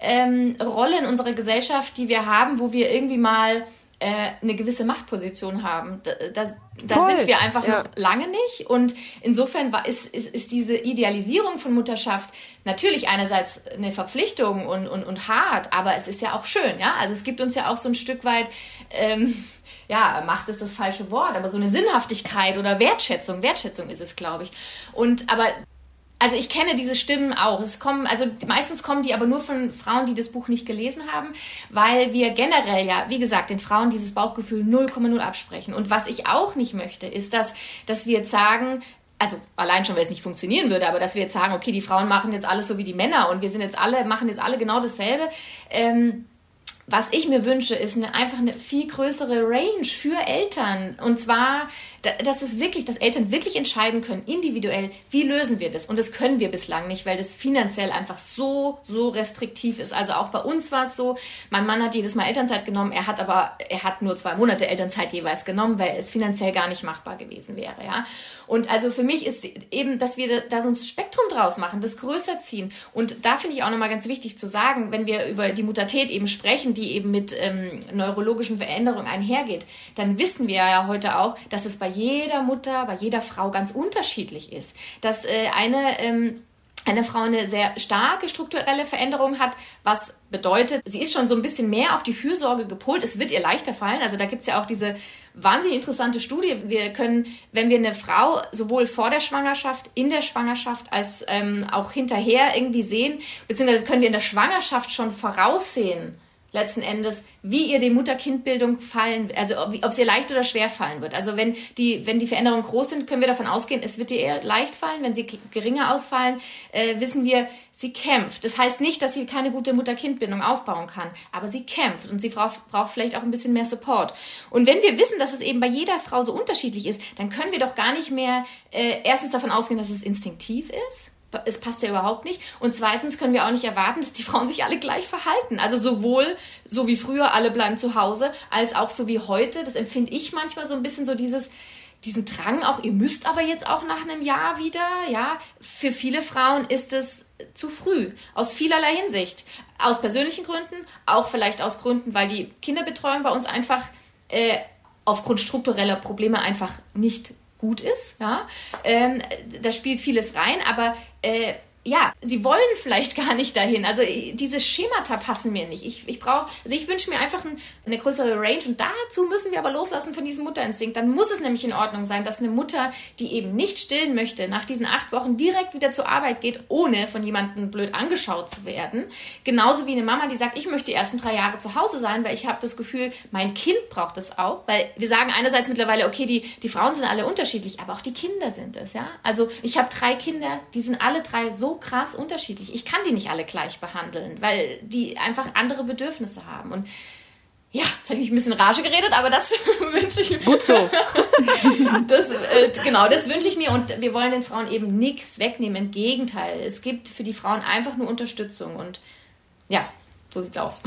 ähm, Rolle in unserer Gesellschaft, die wir haben, wo wir irgendwie mal äh, eine gewisse Machtposition haben. Da, da, da sind wir einfach ja. noch lange nicht. Und insofern war, ist, ist, ist diese Idealisierung von Mutterschaft natürlich einerseits eine Verpflichtung und, und, und hart, aber es ist ja auch schön. Ja? Also es gibt uns ja auch so ein Stück weit. Ähm, ja, Macht ist das falsche Wort, aber so eine Sinnhaftigkeit oder Wertschätzung, Wertschätzung ist es, glaube ich. Und aber also ich kenne diese Stimmen auch. Es kommen, also meistens kommen die aber nur von Frauen, die das Buch nicht gelesen haben, weil wir generell ja, wie gesagt, den Frauen dieses Bauchgefühl 0,0 absprechen. Und was ich auch nicht möchte, ist, dass, dass wir jetzt sagen, also allein schon, weil es nicht funktionieren würde, aber dass wir jetzt sagen, okay, die Frauen machen jetzt alles so wie die Männer und wir sind jetzt alle, machen jetzt alle genau dasselbe. Ähm, was ich mir wünsche, ist eine, einfach eine viel größere Range für Eltern. Und zwar, dass es wirklich, dass Eltern wirklich entscheiden können, individuell, wie lösen wir das? Und das können wir bislang nicht, weil das finanziell einfach so, so restriktiv ist. Also auch bei uns war es so, mein Mann hat jedes Mal Elternzeit genommen, er hat aber, er hat nur zwei Monate Elternzeit jeweils genommen, weil es finanziell gar nicht machbar gewesen wäre, ja. Und also für mich ist eben, dass wir da so ein Spektrum draus machen, das größer ziehen. Und da finde ich auch nochmal ganz wichtig zu sagen, wenn wir über die Mutatät eben sprechen, die eben mit ähm, neurologischen Veränderungen einhergeht, dann wissen wir ja heute auch, dass es bei jeder Mutter, bei jeder Frau ganz unterschiedlich ist. Dass äh, eine ähm, eine Frau eine sehr starke strukturelle Veränderung hat, was bedeutet, sie ist schon so ein bisschen mehr auf die Fürsorge gepolt. Es wird ihr leichter fallen. Also da gibt es ja auch diese wahnsinnig interessante Studie. Wir können, wenn wir eine Frau sowohl vor der Schwangerschaft, in der Schwangerschaft als ähm, auch hinterher irgendwie sehen, beziehungsweise können wir in der Schwangerschaft schon voraussehen, letzten Endes, wie ihr die Mutter-Kind-Bildung fallen, also ob, ob es ihr leicht oder schwer fallen wird. Also wenn die, wenn die Veränderungen groß sind, können wir davon ausgehen, es wird ihr eher leicht fallen. Wenn sie geringer ausfallen, äh, wissen wir, sie kämpft. Das heißt nicht, dass sie keine gute Mutter-Kind-Bindung aufbauen kann, aber sie kämpft und sie braucht, braucht vielleicht auch ein bisschen mehr Support. Und wenn wir wissen, dass es eben bei jeder Frau so unterschiedlich ist, dann können wir doch gar nicht mehr äh, erstens davon ausgehen, dass es instinktiv ist es passt ja überhaupt nicht. Und zweitens können wir auch nicht erwarten, dass die Frauen sich alle gleich verhalten. Also sowohl so wie früher, alle bleiben zu Hause, als auch so wie heute. Das empfinde ich manchmal so ein bisschen so dieses, diesen Drang auch, ihr müsst aber jetzt auch nach einem Jahr wieder, ja. Für viele Frauen ist es zu früh, aus vielerlei Hinsicht. Aus persönlichen Gründen, auch vielleicht aus Gründen, weil die Kinderbetreuung bei uns einfach äh, aufgrund struktureller Probleme einfach nicht gut ist. Ja? Ähm, da spielt vieles rein, aber äh, ja, sie wollen vielleicht gar nicht dahin. Also diese Schemata passen mir nicht. Ich, ich brauche, also ich wünsche mir einfach ein, eine größere Range und dazu müssen wir aber loslassen von diesem Mutterinstinkt. Dann muss es nämlich in Ordnung sein, dass eine Mutter, die eben nicht stillen möchte, nach diesen acht Wochen direkt wieder zur Arbeit geht, ohne von jemandem blöd angeschaut zu werden. Genauso wie eine Mama, die sagt, ich möchte die ersten drei Jahre zu Hause sein, weil ich habe das Gefühl, mein Kind braucht es auch. Weil wir sagen einerseits mittlerweile, okay, die, die Frauen sind alle unterschiedlich, aber auch die Kinder sind es. Ja? Also ich habe drei Kinder, die sind alle drei so krass unterschiedlich. Ich kann die nicht alle gleich behandeln, weil die einfach andere Bedürfnisse haben. Und ja, jetzt habe ich mich ein bisschen Rage geredet, aber das wünsche ich mir. Gut so. das, äh, genau, das wünsche ich mir und wir wollen den Frauen eben nichts wegnehmen. Im Gegenteil, es gibt für die Frauen einfach nur Unterstützung und ja, so sieht's aus.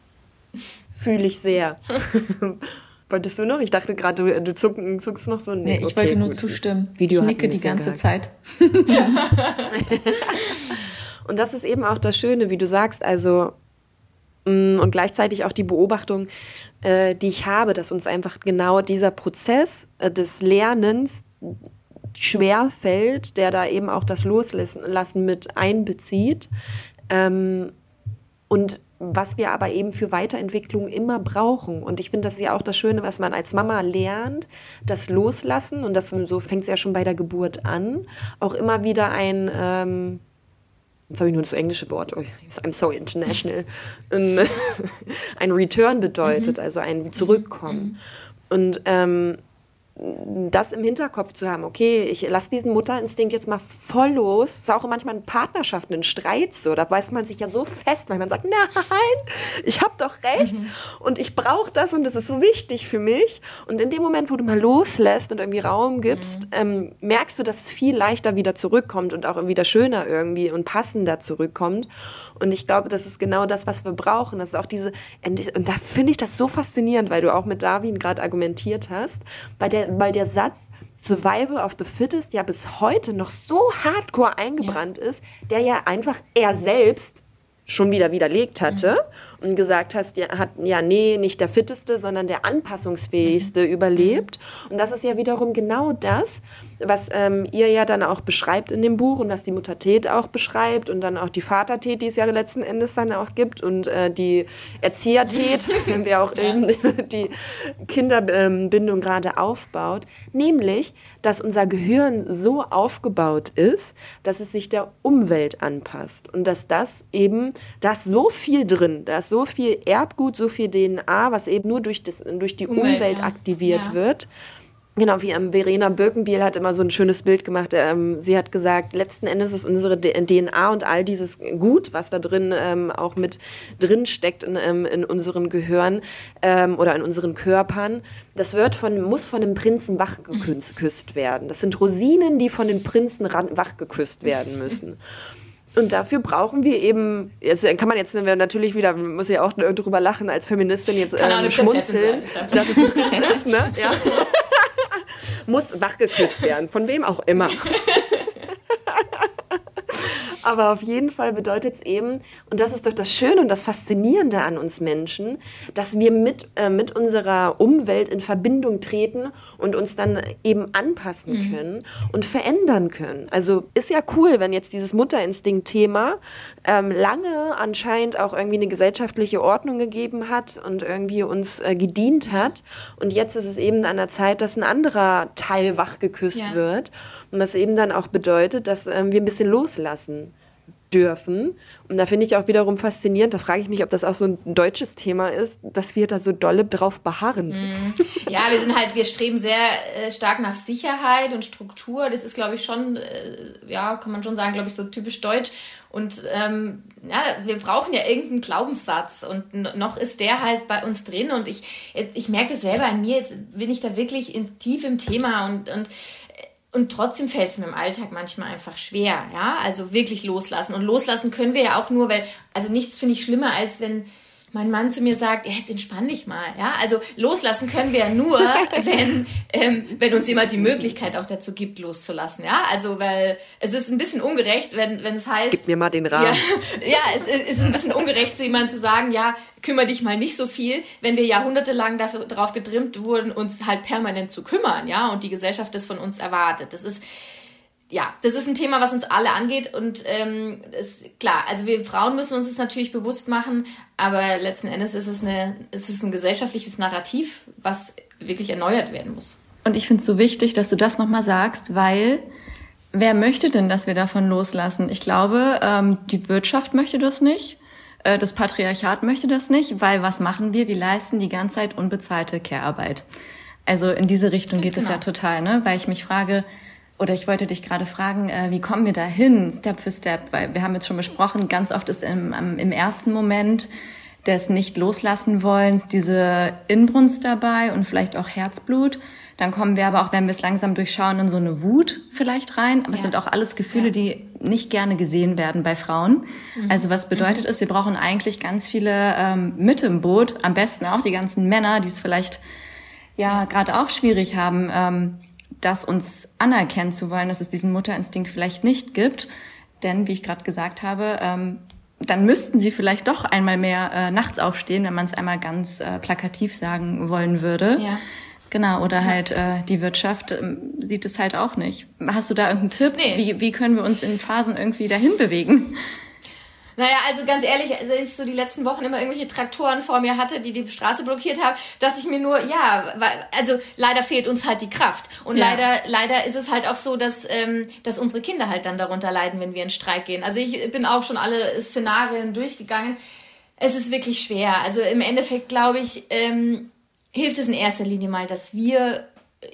Fühle ich sehr. Wolltest du noch? Ich dachte gerade, du, du zuck, zuckst noch so. Nee, nee ich okay, wollte nur gut. zustimmen. Video ich nicke die ganze Zeit. und das ist eben auch das Schöne, wie du sagst, also mm, und gleichzeitig auch die Beobachtung, äh, die ich habe, dass uns einfach genau dieser Prozess äh, des Lernens schwer fällt, der da eben auch das Loslassen mit einbezieht. Ähm, und was wir aber eben für Weiterentwicklung immer brauchen. Und ich finde, das ist ja auch das Schöne, was man als Mama lernt, das Loslassen, und das so fängt es ja schon bei der Geburt an, auch immer wieder ein, ähm, jetzt habe ich nur das englische Wort, oh, I'm so international, ein Return bedeutet, mhm. also ein Zurückkommen. Mhm. Und ähm, das im Hinterkopf zu haben, okay, ich lasse diesen Mutterinstinkt jetzt mal voll los. Das ist auch manchmal in Partnerschaften, in Streits so, da weiß man sich ja so fest, weil man sagt, nein, ich habe doch recht mhm. und ich brauche das und das ist so wichtig für mich. Und in dem Moment, wo du mal loslässt und irgendwie Raum gibst, mhm. ähm, merkst du, dass es viel leichter wieder zurückkommt und auch wieder schöner irgendwie und passender zurückkommt. Und ich glaube, das ist genau das, was wir brauchen. Das ist auch diese, und da finde ich das so faszinierend, weil du auch mit Darwin gerade argumentiert hast, weil der weil der Satz Survival of the Fittest ja bis heute noch so hardcore eingebrannt ja. ist, der ja einfach er selbst schon wieder widerlegt hatte mhm. Und gesagt hast, ja, hat ja nee, nicht der fitteste, sondern der anpassungsfähigste mhm. überlebt. Und das ist ja wiederum genau das, was ähm, ihr ja dann auch beschreibt in dem Buch und was die Mutter Tät auch beschreibt und dann auch die Vater Tät, die es ja letzten Endes dann auch gibt und äh, die Erzieher Tät, wenn wir auch ja. die Kinderbindung gerade aufbaut, nämlich, dass unser Gehirn so aufgebaut ist, dass es sich der Umwelt anpasst und dass das eben, da ist so viel drin, da ist so viel Erbgut, so viel DNA, was eben nur durch, das, durch die Umwelt, Umwelt ja. aktiviert ja. wird Genau, wie ähm, Verena Birkenbiel hat immer so ein schönes Bild gemacht. Ähm, sie hat gesagt, letzten Endes ist unsere DNA und all dieses Gut, was da drin ähm, auch mit drin steckt in, ähm, in unseren Gehirn ähm, oder in unseren Körpern, das wird von, muss von dem Prinzen wachgeküsst werden. Das sind Rosinen, die von den Prinzen wachgeküsst werden müssen. Und dafür brauchen wir eben, jetzt kann man jetzt natürlich wieder, muss ja auch drüber lachen als Feministin jetzt ähm, schmunzeln, dass es ein Prinz ist, ne? Ja. muss wachgeküsst werden, von wem auch immer. Aber auf jeden Fall bedeutet es eben, und das ist doch das Schöne und das Faszinierende an uns Menschen, dass wir mit, äh, mit unserer Umwelt in Verbindung treten und uns dann eben anpassen mhm. können und verändern können. Also ist ja cool, wenn jetzt dieses Mutterinstinkt-Thema ähm, lange anscheinend auch irgendwie eine gesellschaftliche Ordnung gegeben hat und irgendwie uns äh, gedient hat. Und jetzt ist es eben an der Zeit, dass ein anderer Teil wachgeküsst ja. wird. Und das eben dann auch bedeutet, dass ähm, wir ein bisschen loslassen dürfen. Und da finde ich auch wiederum faszinierend, da frage ich mich, ob das auch so ein deutsches Thema ist, dass wir da so dolle drauf beharren. Mm. Ja, wir sind halt, wir streben sehr äh, stark nach Sicherheit und Struktur. Das ist, glaube ich, schon, äh, ja, kann man schon sagen, glaube ich, so typisch deutsch. Und ähm, ja, wir brauchen ja irgendeinen Glaubenssatz und noch ist der halt bei uns drin und ich, ich merke das selber an mir, jetzt bin ich da wirklich in, tief im Thema und, und und trotzdem fällt es mir im Alltag manchmal einfach schwer, ja, also wirklich loslassen. Und loslassen können wir ja auch nur, weil, also nichts finde ich schlimmer, als wenn mein Mann zu mir sagt, ja, jetzt entspann dich mal, ja. Also loslassen können wir ja nur, wenn, ähm, wenn uns jemand die Möglichkeit auch dazu gibt, loszulassen, ja. Also, weil es ist ein bisschen ungerecht, wenn, wenn es heißt. Gib mir mal den Rahmen. Ja, ja es, es ist ein bisschen ungerecht, zu jemandem zu sagen, ja, kümmere dich mal nicht so viel, wenn wir jahrhundertelang dafür, darauf getrimmt wurden, uns halt permanent zu kümmern, ja, und die Gesellschaft das von uns erwartet. Das ist, ja, das ist ein Thema, was uns alle angeht und ähm, ist klar, also wir Frauen müssen uns das natürlich bewusst machen, aber letzten Endes ist es, eine, ist es ein gesellschaftliches Narrativ, was wirklich erneuert werden muss. Und ich finde es so wichtig, dass du das nochmal sagst, weil wer möchte denn, dass wir davon loslassen? Ich glaube, ähm, die Wirtschaft möchte das nicht. Äh, das Patriarchat möchte das nicht, weil was machen wir? Wir leisten die ganze Zeit unbezahlte Care-Arbeit. Also in diese Richtung Ganz geht genau. es ja total, ne? Weil ich mich frage, oder ich wollte dich gerade fragen, äh, wie kommen wir da hin, Step für Step? Weil wir haben jetzt schon besprochen, ganz oft ist im, im ersten Moment des nicht loslassen wollens diese Inbrunst dabei und vielleicht auch Herzblut. Dann kommen wir aber auch, wenn wir es langsam durchschauen, in so eine Wut vielleicht rein. Aber ja. es sind auch alles Gefühle, ja. die nicht gerne gesehen werden bei Frauen. Mhm. Also was bedeutet mhm. es, wir brauchen eigentlich ganz viele ähm, mit im Boot, am besten auch die ganzen Männer, die es vielleicht ja gerade auch schwierig haben. Ähm, das uns anerkennen zu wollen, dass es diesen Mutterinstinkt vielleicht nicht gibt. Denn, wie ich gerade gesagt habe, ähm, dann müssten sie vielleicht doch einmal mehr äh, nachts aufstehen, wenn man es einmal ganz äh, plakativ sagen wollen würde. Ja. Genau, oder ja. halt äh, die Wirtschaft äh, sieht es halt auch nicht. Hast du da irgendeinen Tipp? Nee. Wie, wie können wir uns in Phasen irgendwie dahin bewegen? Naja, also ganz ehrlich, als ich so die letzten Wochen immer irgendwelche Traktoren vor mir hatte, die die Straße blockiert haben, dachte ich mir nur, ja, also leider fehlt uns halt die Kraft. Und ja. leider, leider ist es halt auch so, dass, ähm, dass unsere Kinder halt dann darunter leiden, wenn wir in Streik gehen. Also ich bin auch schon alle Szenarien durchgegangen. Es ist wirklich schwer. Also im Endeffekt glaube ich, ähm, hilft es in erster Linie mal, dass wir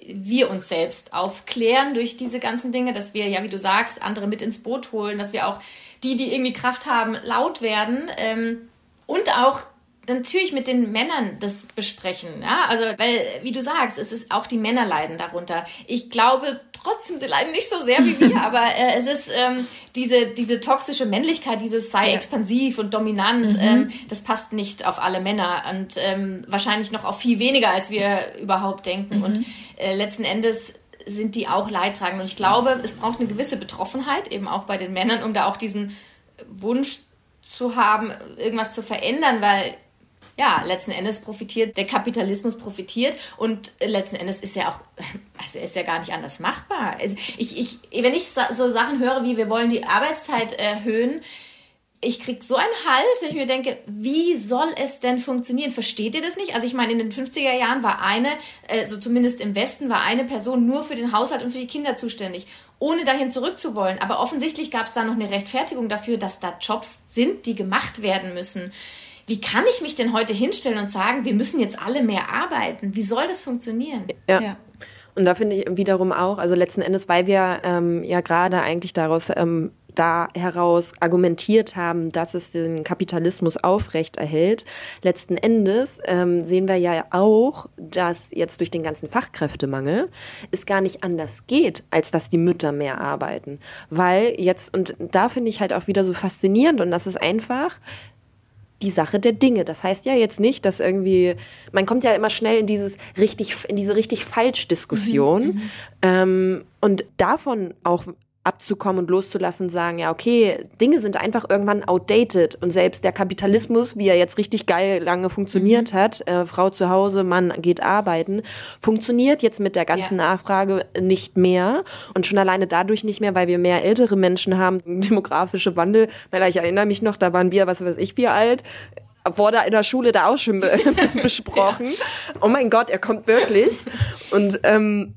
wir uns selbst aufklären durch diese ganzen Dinge, dass wir, ja, wie du sagst, andere mit ins Boot holen, dass wir auch die, die irgendwie Kraft haben, laut werden ähm, und auch natürlich mit den Männern das besprechen. Ja? Also, weil, wie du sagst, es ist auch die Männer leiden darunter. Ich glaube trotzdem, sie leiden nicht so sehr wie wir, aber äh, es ist ähm, diese, diese toxische Männlichkeit, dieses sei ja. expansiv und dominant, mhm. ähm, das passt nicht auf alle Männer und ähm, wahrscheinlich noch auf viel weniger, als wir überhaupt denken. Mhm. Und äh, letzten Endes sind die auch leidtragend. Und ich glaube, es braucht eine gewisse Betroffenheit, eben auch bei den Männern, um da auch diesen Wunsch zu haben, irgendwas zu verändern, weil ja, letzten Endes profitiert, der Kapitalismus profitiert und letzten Endes ist ja auch, also ist ja gar nicht anders machbar. Also ich, ich, wenn ich so Sachen höre wie, wir wollen die Arbeitszeit erhöhen, ich krieg so einen Hals, wenn ich mir denke, wie soll es denn funktionieren? Versteht ihr das nicht? Also ich meine, in den 50er Jahren war eine, äh, so zumindest im Westen, war eine Person nur für den Haushalt und für die Kinder zuständig, ohne dahin zurückzuwollen. Aber offensichtlich gab es da noch eine Rechtfertigung dafür, dass da Jobs sind, die gemacht werden müssen. Wie kann ich mich denn heute hinstellen und sagen, wir müssen jetzt alle mehr arbeiten? Wie soll das funktionieren? ja. ja. Und da finde ich wiederum auch, also letzten Endes, weil wir ähm, ja gerade eigentlich daraus ähm, da heraus argumentiert haben, dass es den Kapitalismus aufrecht erhält. Letzten Endes ähm, sehen wir ja auch, dass jetzt durch den ganzen Fachkräftemangel es gar nicht anders geht, als dass die Mütter mehr arbeiten. Weil jetzt, und da finde ich halt auch wieder so faszinierend und das ist einfach, die Sache der Dinge. Das heißt ja jetzt nicht, dass irgendwie, man kommt ja immer schnell in dieses richtig, in diese richtig falsch Diskussion. Mhm, mhm. ähm, und davon auch abzukommen und loszulassen und sagen, ja, okay, Dinge sind einfach irgendwann outdated und selbst der Kapitalismus, wie er jetzt richtig geil lange funktioniert mhm. hat, äh, Frau zu Hause, Mann geht arbeiten, funktioniert jetzt mit der ganzen ja. Nachfrage nicht mehr und schon alleine dadurch nicht mehr, weil wir mehr ältere Menschen haben, demografische Wandel, weil ich erinnere mich noch, da waren wir, was weiß ich, wie alt, wurde in der Schule da auch schon be besprochen. Ja. Oh mein Gott, er kommt wirklich. Und ähm,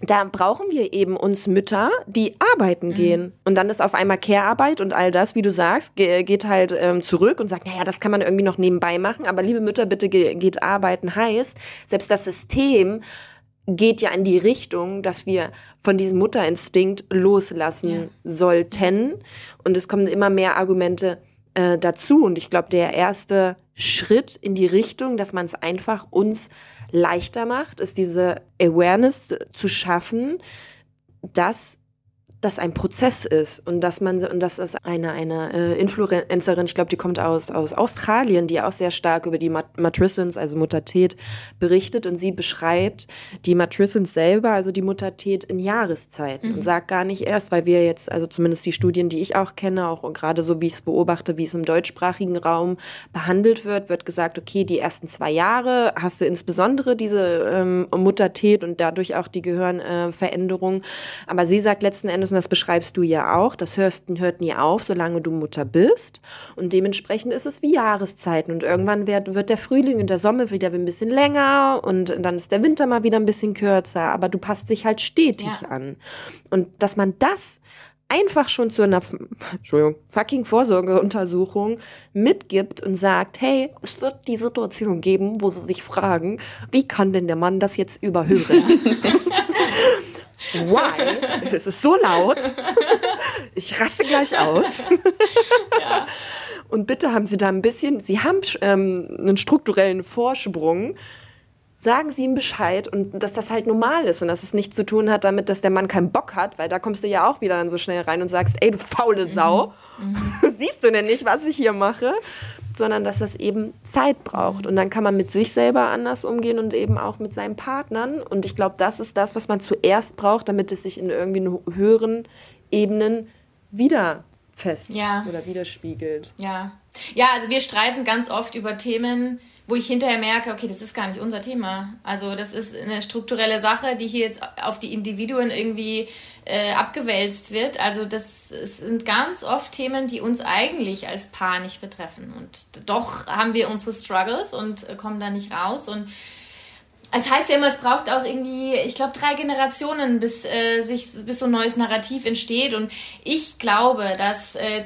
da brauchen wir eben uns Mütter, die arbeiten mhm. gehen. Und dann ist auf einmal Care-Arbeit und all das, wie du sagst, geht halt ähm, zurück und sagt, naja, das kann man irgendwie noch nebenbei machen. Aber liebe Mütter, bitte ge geht arbeiten heißt, selbst das System geht ja in die Richtung, dass wir von diesem Mutterinstinkt loslassen ja. sollten. Und es kommen immer mehr Argumente äh, dazu. Und ich glaube, der erste Schritt in die Richtung, dass man es einfach uns leichter macht, ist diese Awareness zu schaffen, dass das ein Prozess ist und dass man und dass es eine eine äh, Influencerin, ich glaube, die kommt aus aus Australien, die auch sehr stark über die Mat Matrissens, also Muttertät berichtet und sie beschreibt die Matrissens selber, also die Muttertät in Jahreszeiten mhm. und sagt gar nicht erst, weil wir jetzt also zumindest die Studien, die ich auch kenne, auch gerade so wie ich es beobachte, wie es im deutschsprachigen Raum behandelt wird, wird gesagt, okay, die ersten zwei Jahre hast du insbesondere diese ähm, Muttertät und dadurch auch die Gehirnveränderung, äh, aber sie sagt letzten Endes und das beschreibst du ja auch, das hörst, hört nie auf, solange du Mutter bist. Und dementsprechend ist es wie Jahreszeiten. Und irgendwann wird, wird der Frühling und der Sommer wieder ein bisschen länger und dann ist der Winter mal wieder ein bisschen kürzer. Aber du passt dich halt stetig ja. an. Und dass man das einfach schon zu einer Entschuldigung, fucking Vorsorgeuntersuchung mitgibt und sagt, hey, es wird die Situation geben, wo sie sich fragen, wie kann denn der Mann das jetzt überhören? Why? Es ist so laut. Ich raste gleich aus. Ja. Und bitte haben Sie da ein bisschen, Sie haben ähm, einen strukturellen Vorsprung sagen Sie ihm Bescheid und dass das halt normal ist und dass es nichts zu tun hat damit, dass der Mann keinen Bock hat, weil da kommst du ja auch wieder dann so schnell rein und sagst, ey, du faule mhm. Sau, mhm. siehst du denn nicht, was ich hier mache? Sondern dass das eben Zeit braucht und dann kann man mit sich selber anders umgehen und eben auch mit seinen Partnern und ich glaube, das ist das, was man zuerst braucht, damit es sich in irgendwie höheren Ebenen wieder fest ja. oder widerspiegelt. Ja. Ja, also wir streiten ganz oft über Themen, wo ich hinterher merke, okay, das ist gar nicht unser Thema. Also das ist eine strukturelle Sache, die hier jetzt auf die Individuen irgendwie äh, abgewälzt wird. Also das sind ganz oft Themen, die uns eigentlich als Paar nicht betreffen. Und doch haben wir unsere Struggles und äh, kommen da nicht raus. Und es heißt ja immer, es braucht auch irgendwie, ich glaube, drei Generationen, bis äh, sich bis so ein neues Narrativ entsteht. Und ich glaube, dass äh,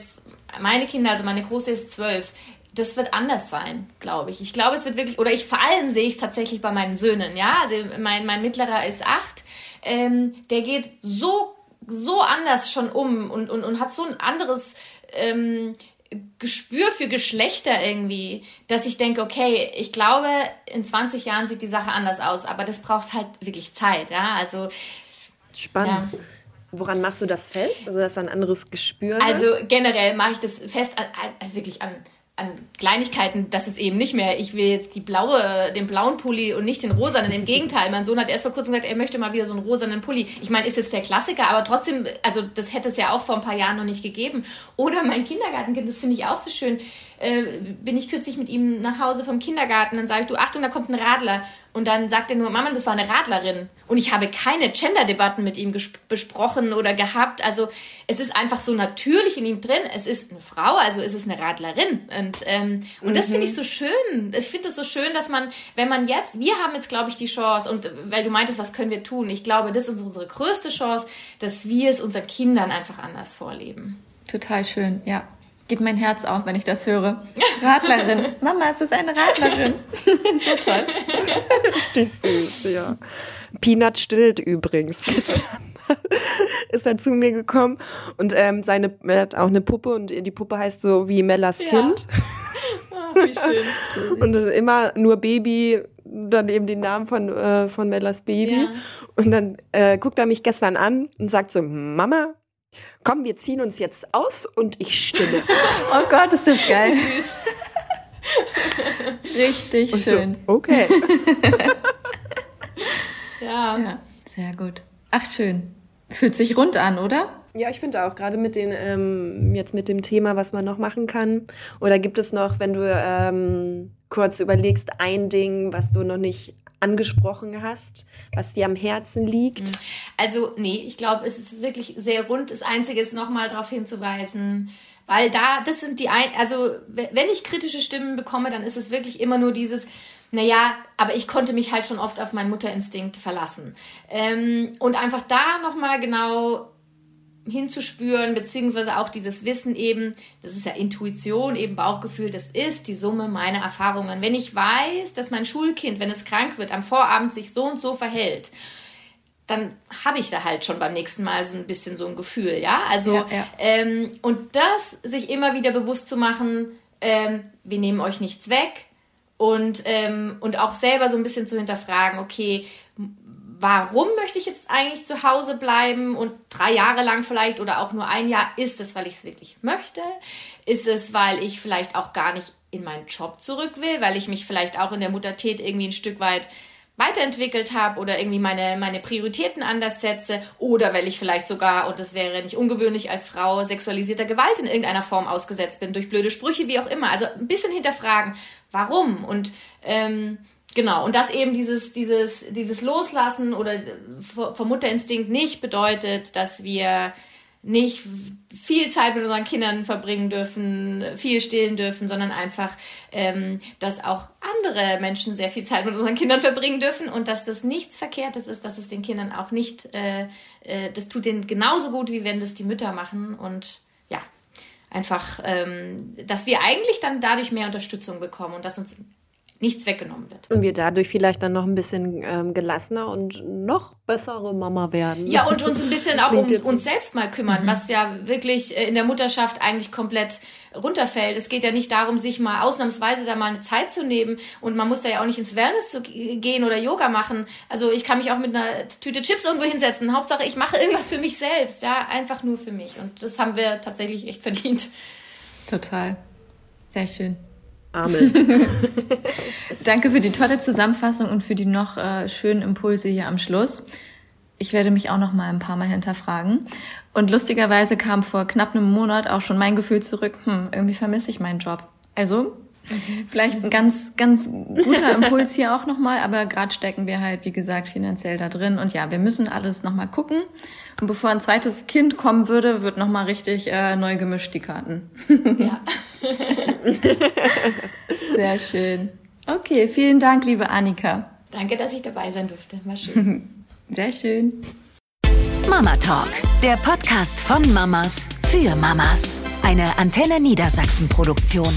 meine Kinder, also meine Große ist zwölf, das wird anders sein, glaube ich. Ich glaube, es wird wirklich, oder ich vor allem sehe ich es tatsächlich bei meinen Söhnen, ja. Also mein, mein Mittlerer ist acht, ähm, der geht so, so anders schon um und, und, und hat so ein anderes ähm, Gespür für Geschlechter irgendwie, dass ich denke, okay, ich glaube, in 20 Jahren sieht die Sache anders aus, aber das braucht halt wirklich Zeit, ja. Also spannend. Ja. Woran machst du das fest? Also, dass ein anderes Gespür Also, generell mache ich das fest, wirklich an an Kleinigkeiten, dass es eben nicht mehr, ich will jetzt die blaue, den blauen Pulli und nicht den rosanen. Im Gegenteil, mein Sohn hat erst vor kurzem gesagt, er möchte mal wieder so einen rosanen Pulli. Ich meine, ist jetzt der Klassiker, aber trotzdem, also das hätte es ja auch vor ein paar Jahren noch nicht gegeben. Oder mein Kindergartenkind, das finde ich auch so schön äh, bin ich kürzlich mit ihm nach Hause vom Kindergarten. Dann sage ich, du, Achtung, da kommt ein Radler. Und dann sagt er nur, Mama, das war eine Radlerin. Und ich habe keine Gender-Debatten mit ihm besprochen oder gehabt. Also es ist einfach so natürlich in ihm drin. Es ist eine Frau, also es ist eine Radlerin. Und, ähm, und mhm. das finde ich so schön. Ich finde es so schön, dass man, wenn man jetzt, wir haben jetzt, glaube ich, die Chance, und weil du meintest, was können wir tun? Ich glaube, das ist unsere größte Chance, dass wir es unseren Kindern einfach anders vorleben. Total schön, ja geht mein Herz auf, wenn ich das höre. Radlerin. Mama, es ist eine Radlerin. so toll. Richtig süß, ja. Peanut stillt übrigens. ist er zu mir gekommen und ähm, seine, er hat auch eine Puppe und die Puppe heißt so wie Mellas ja. Kind. Ach, wie schön. und immer nur Baby, dann eben den Namen von, äh, von Mellas Baby. Ja. Und dann äh, guckt er mich gestern an und sagt so, Mama, Komm, wir ziehen uns jetzt aus und ich stimme. oh Gott, ist das geil. Süß. Richtig und schön. So, okay. ja. ja. Sehr gut. Ach, schön. Fühlt sich rund an, oder? Ja, ich finde auch, gerade mit den, ähm, jetzt mit dem Thema, was man noch machen kann. Oder gibt es noch, wenn du ähm, kurz überlegst, ein Ding, was du noch nicht angesprochen hast, was dir am Herzen liegt? Mhm. Also, nee, ich glaube, es ist wirklich sehr rund. Das Einzige ist nochmal darauf hinzuweisen, weil da, das sind die, ein also, wenn ich kritische Stimmen bekomme, dann ist es wirklich immer nur dieses, naja, aber ich konnte mich halt schon oft auf meinen Mutterinstinkt verlassen. Ähm, und einfach da nochmal genau hinzuspüren, beziehungsweise auch dieses Wissen eben, das ist ja Intuition, eben Bauchgefühl, das ist die Summe meiner Erfahrungen. Wenn ich weiß, dass mein Schulkind, wenn es krank wird, am Vorabend sich so und so verhält, dann habe ich da halt schon beim nächsten Mal so ein bisschen so ein Gefühl, ja. Also ja, ja. Ähm, und das sich immer wieder bewusst zu machen, ähm, wir nehmen euch nichts weg und ähm, und auch selber so ein bisschen zu hinterfragen, okay, warum möchte ich jetzt eigentlich zu Hause bleiben und drei Jahre lang vielleicht oder auch nur ein Jahr? Ist es, weil ich es wirklich möchte? Ist es, weil ich vielleicht auch gar nicht in meinen Job zurück will, weil ich mich vielleicht auch in der Muttertät irgendwie ein Stück weit weiterentwickelt habe oder irgendwie meine, meine Prioritäten anders setze oder weil ich vielleicht sogar, und das wäre nicht ungewöhnlich als Frau, sexualisierter Gewalt in irgendeiner Form ausgesetzt bin, durch blöde Sprüche, wie auch immer. Also ein bisschen hinterfragen, warum? Und ähm, Genau, und dass eben dieses, dieses, dieses Loslassen oder vom Mutterinstinkt nicht bedeutet, dass wir nicht viel Zeit mit unseren Kindern verbringen dürfen, viel stillen dürfen, sondern einfach, ähm, dass auch andere Menschen sehr viel Zeit mit unseren Kindern verbringen dürfen und dass das nichts Verkehrtes ist, dass es den Kindern auch nicht, äh, äh, das tut denen genauso gut, wie wenn das die Mütter machen und ja, einfach, ähm, dass wir eigentlich dann dadurch mehr Unterstützung bekommen und dass uns nichts weggenommen wird. Und wir dadurch vielleicht dann noch ein bisschen ähm, gelassener und noch bessere Mama werden. Ja, und uns ein bisschen auch um uns selbst mal kümmern, mhm. was ja wirklich äh, in der Mutterschaft eigentlich komplett runterfällt. Es geht ja nicht darum, sich mal ausnahmsweise da mal eine Zeit zu nehmen und man muss da ja auch nicht ins Wellness zu gehen oder Yoga machen. Also ich kann mich auch mit einer Tüte Chips irgendwo hinsetzen. Hauptsache, ich mache irgendwas für mich selbst, ja, einfach nur für mich. Und das haben wir tatsächlich echt verdient. Total. Sehr schön. Amen. Danke für die tolle Zusammenfassung und für die noch äh, schönen Impulse hier am Schluss. Ich werde mich auch noch mal ein paar Mal hinterfragen. Und lustigerweise kam vor knapp einem Monat auch schon mein Gefühl zurück, hm, irgendwie vermisse ich meinen Job. Also Mhm. Vielleicht ein ganz, ganz guter Impuls hier auch nochmal, aber gerade stecken wir halt, wie gesagt, finanziell da drin. Und ja, wir müssen alles nochmal gucken. Und bevor ein zweites Kind kommen würde, wird nochmal richtig äh, neu gemischt die Karten. Ja. Sehr schön. Okay, vielen Dank, liebe Annika. Danke, dass ich dabei sein durfte. War schön. Sehr schön. Mama Talk, der Podcast von Mamas für Mamas. Eine Antenne Niedersachsen Produktion.